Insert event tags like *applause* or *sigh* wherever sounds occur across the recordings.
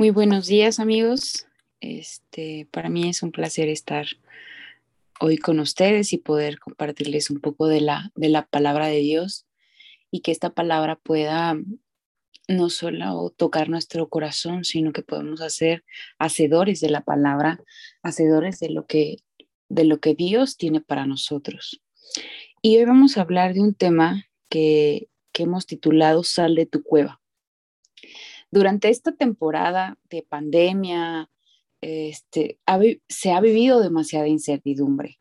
Muy buenos días amigos. Este, para mí es un placer estar hoy con ustedes y poder compartirles un poco de la, de la palabra de Dios y que esta palabra pueda no solo tocar nuestro corazón, sino que podemos hacer hacedores de la palabra, hacedores de lo que, de lo que Dios tiene para nosotros. Y hoy vamos a hablar de un tema que, que hemos titulado Sal de tu cueva. Durante esta temporada de pandemia, este, se ha vivido demasiada incertidumbre,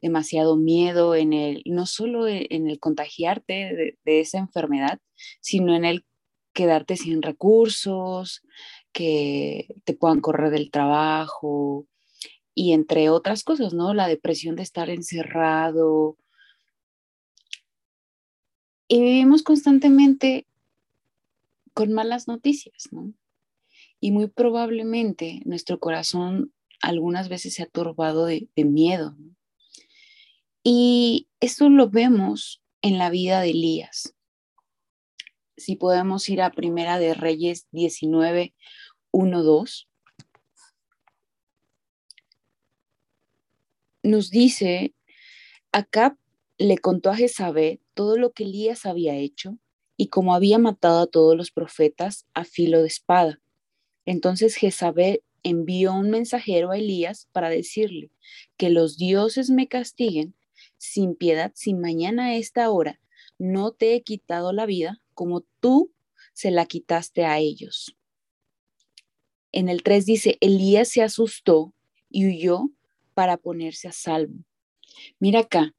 demasiado miedo en el, no solo e, en el contagiarte de, esa enfermedad, sino en el quedarte sin recursos, que te puedan correr del trabajo y entre otras cosas, ¿no? La depresión de estar encerrado. Y vivimos constantemente con malas noticias, ¿no? Y muy probablemente nuestro corazón algunas veces se ha turbado de, miedo. Y esto lo vemos en la vida de Elías. Si podemos ir a Primera de Reyes 19, 1, 2. Nos dice, Acab le contó a Jezabel todo lo que Elías había hecho y como había matado a todos los profetas a filo de espada. Entonces Jezabel envió un mensajero a Elías para decirle que los dioses me castiguen sin piedad si mañana a esta hora no te he quitado la vida como tú se la quitaste a ellos. En el 3 dice, Elías se asustó y huyó para ponerse a salvo. Mira acá,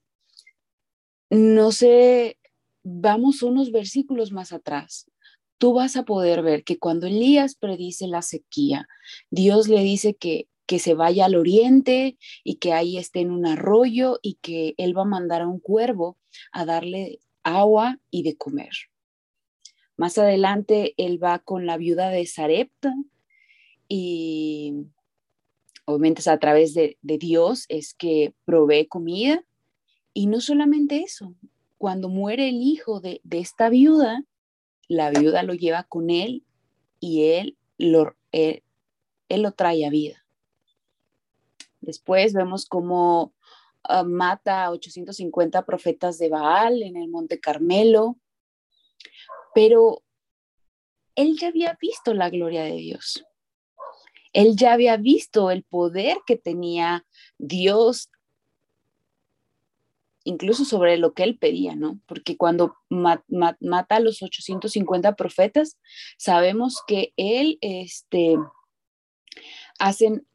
no sé vamos unos versículos más atrás, tú vas a poder ver que cuando Elías predice la sequía, Dios le dice que, que se vaya al oriente y que ahí esté en un arroyo y que él va a mandar a un cuervo a darle agua y de comer. Más adelante él va con la viuda de Sarepta y obviamente a través de, de Dios es que provee comida y no solamente eso, cuando muere el hijo de, esta viuda, la viuda lo lleva con él y él lo, él, lo trae a vida. Después vemos cómo ah, mata a 850 profetas de Baal en el Monte Carmelo, pero él ya había visto la gloria de Dios. Él ya había visto el poder que tenía Dios incluso sobre lo que él pedía, ¿no? Porque cuando mata a los 850 profetas, sabemos que él, este, hacen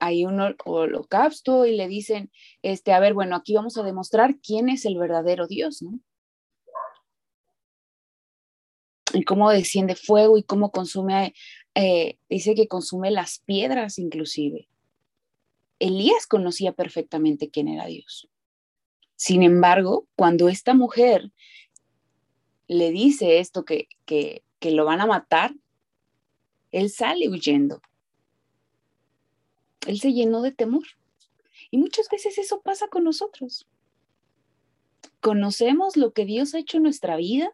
ahí un holocausto y le dicen, este, a ver, bueno, aquí vamos a demostrar quién es el verdadero Dios, ¿no? Y cómo desciende fuego y cómo consume, eh, dice que consume las piedras inclusive. Elías conocía perfectamente quién era Dios. Sin embargo, cuando esta mujer le dice esto que, que, lo van a matar, él sale huyendo. Él se llenó de temor. Y muchas veces eso pasa con nosotros. Conocemos lo que Dios ha hecho en nuestra vida.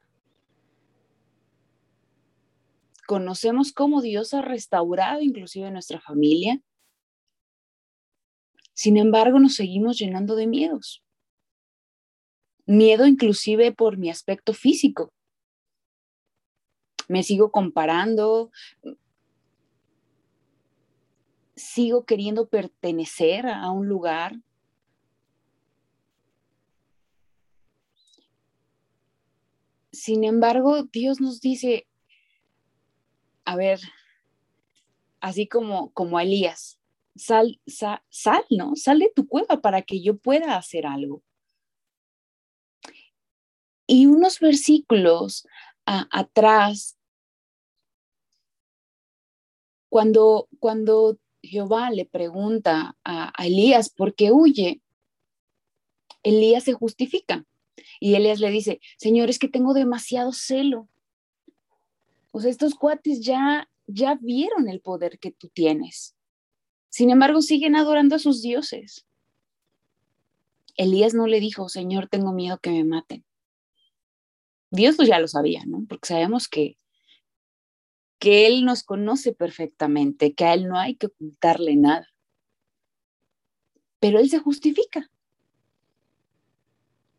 Conocemos cómo Dios ha restaurado inclusive nuestra familia. Sin embargo, nos seguimos llenando de miedos miedo inclusive por mi aspecto físico. Me sigo comparando, sigo queriendo pertenecer a un lugar. Sin embargo, Dios nos dice, a ver, así como, como a Elías, sal, sal, sal, ¿no? Sal de tu cueva para que yo pueda hacer algo. Y unos versículos atrás, cuando, cuando Jehová le pregunta a, Elías por qué huye, Elías se justifica. Y Elías le dice, Señor, es que tengo demasiado celo. O sea, estos cuates ya, ya vieron el poder que tú tienes. Sin embargo, siguen adorando a sus dioses. Elías no le dijo, Señor, tengo miedo que me maten. Dios pues ya lo sabía, ¿no? Porque sabemos que, que Él nos conoce perfectamente, que a Él no hay que ocultarle nada. Pero Él se justifica.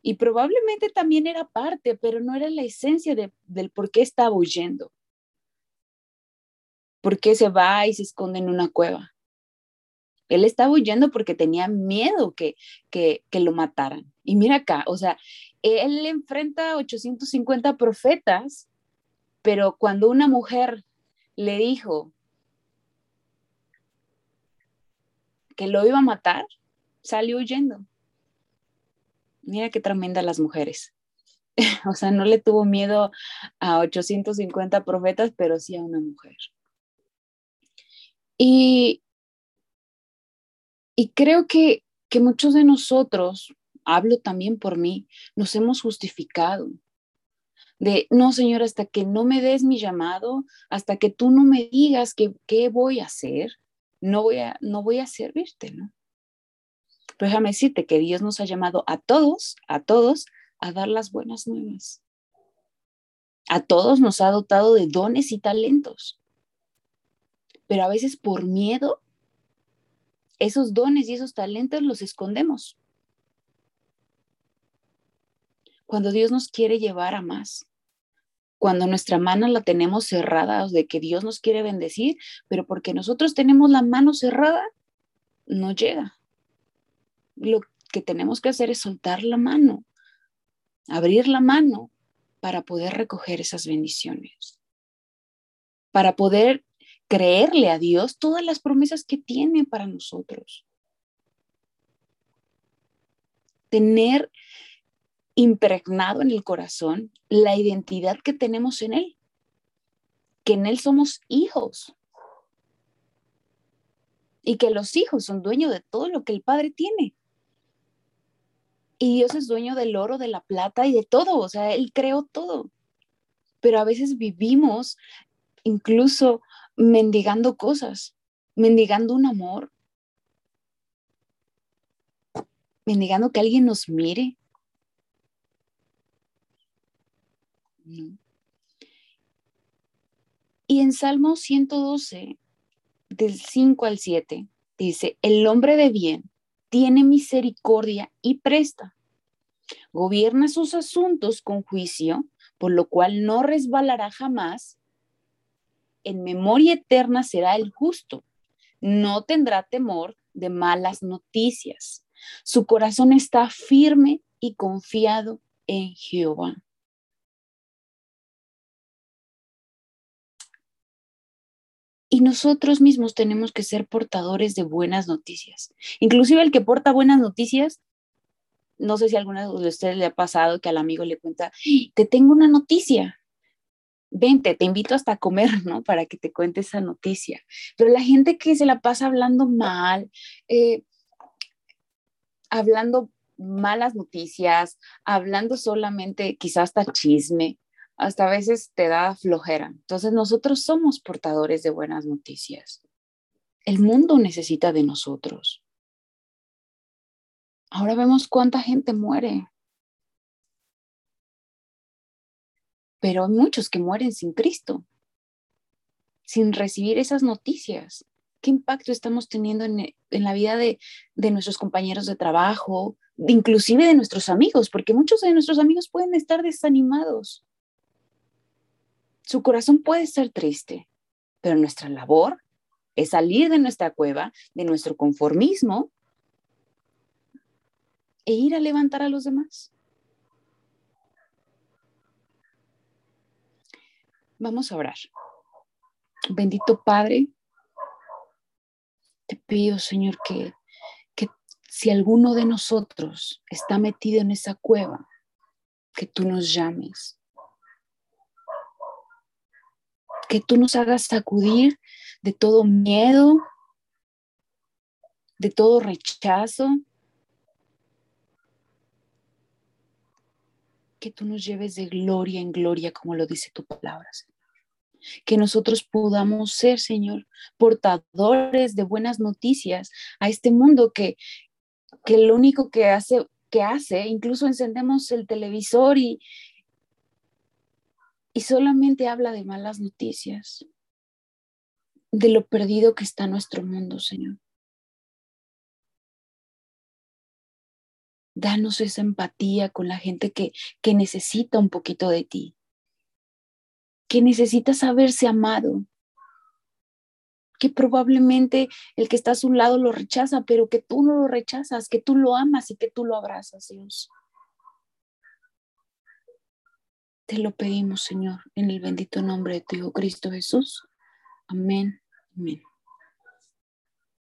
Y probablemente también era parte, pero no era la esencia del por qué estaba huyendo. ¿Por qué se va y se esconde en una cueva? Él estaba huyendo porque tenía miedo que, que, lo mataran. Y mira acá, o sea, él enfrenta a 850 profetas, pero cuando una mujer le dijo que lo iba a matar, salió huyendo. Mira qué tremenda las mujeres. *laughs* o sea, no le tuvo miedo a 850 profetas, pero sí a una mujer. Y, y creo que, que muchos de nosotros, hablo también por mí, nos hemos justificado. De, no, Señor, hasta que no me des mi llamado, hasta que tú no me digas qué voy a hacer, no voy a, no voy a servirte, ¿no? Pero déjame decirte que Dios nos ha llamado a todos, a todos, a dar las buenas nuevas. A todos nos ha dotado de dones y talentos. Pero a veces por miedo, esos dones y esos talentos los escondemos. Cuando Dios nos quiere llevar a más. Cuando nuestra mano la tenemos cerrada de que Dios nos quiere bendecir, pero porque nosotros tenemos la mano cerrada, no llega lo que tenemos que hacer es soltar la mano, abrir la mano para poder recoger esas bendiciones, para poder creerle a Dios todas las promesas que tiene para nosotros. Tener impregnado en el corazón la identidad que tenemos en Él, que en Él somos hijos y que los hijos son dueños de todo lo que el Padre tiene. Y Dios es dueño del oro, de la plata y de todo, o sea, Él creó todo. Pero a veces vivimos incluso mendigando cosas, mendigando un amor, mendigando que alguien nos mire. Y en Salmo 112, del 5 al 7, dice, el hombre de bien tiene misericordia y presta. Gobierna sus asuntos con juicio, por lo cual no resbalará jamás. En memoria eterna será el justo. No tendrá temor de malas noticias. Su corazón está firme y confiado en Jehová. Y nosotros mismos tenemos que ser portadores de buenas noticias. Inclusive el que porta buenas noticias, no sé si a alguna de ustedes le ha pasado que al amigo le cuenta, te tengo una noticia, vente, te invito hasta a comer, *laughs* ¿no? Para que te cuente esa noticia. Pero la gente que se la pasa hablando mal, eh, hablando malas noticias, hablando solamente quizás hasta chisme, hasta a veces te da flojera. Entonces nosotros somos portadores de buenas noticias. El mundo necesita de nosotros. Ahora vemos cuánta gente muere. Pero hay muchos que mueren sin Cristo, sin recibir esas noticias. ¿Qué impacto estamos teniendo en, la vida de, de nuestros compañeros de trabajo, inclusive de nuestros amigos? Porque muchos de nuestros amigos pueden estar desanimados su corazón puede ser triste, pero nuestra labor es salir de nuestra cueva, de nuestro conformismo e ir a levantar a los demás. Vamos a orar. Bendito Padre, te pido, Señor, que, que si alguno de nosotros está metido en esa cueva, que tú nos llames, que tú nos hagas sacudir de todo miedo, de todo rechazo, que tú nos lleves de gloria en gloria, como lo dice tu palabra, Señor. Que nosotros podamos ser, Señor, portadores de buenas noticias a este mundo que, que lo único que hace, que hace, incluso encendemos el televisor y, y solamente habla de malas noticias. de lo perdido que está nuestro mundo, Señor. Danos esa empatía con la gente que, que necesita un poquito de ti, que necesita saberse amado, que probablemente el que está a su lado lo rechaza, pero que tú no lo rechazas, que tú lo amas y que tú lo abrazas, Dios. Te lo pedimos, Señor, en el bendito nombre de tu Hijo Cristo Jesús. Amén. Amén.